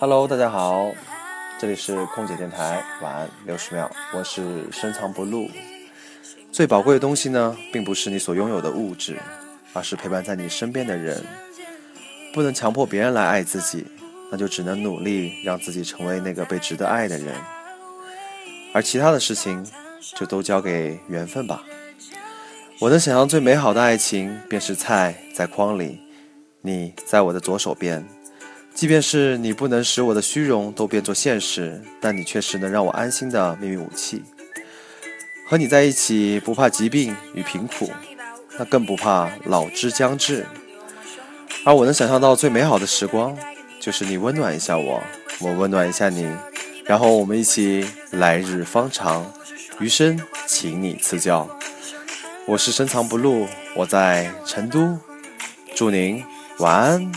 Hello，大家好，这里是空姐电台，晚安六十秒，我是深藏不露。最宝贵的东西呢，并不是你所拥有的物质，而是陪伴在你身边的人。不能强迫别人来爱自己，那就只能努力让自己成为那个被值得爱的人。而其他的事情，就都交给缘分吧。我能想象最美好的爱情，便是菜在筐里，你在我的左手边。即便是你不能使我的虚荣都变作现实，但你却是能让我安心的秘密武器。和你在一起，不怕疾病与贫苦，那更不怕老之将至。而我能想象到最美好的时光，就是你温暖一下我，我温暖一下你，然后我们一起来日方长，余生请你赐教。我是深藏不露，我在成都，祝您晚安。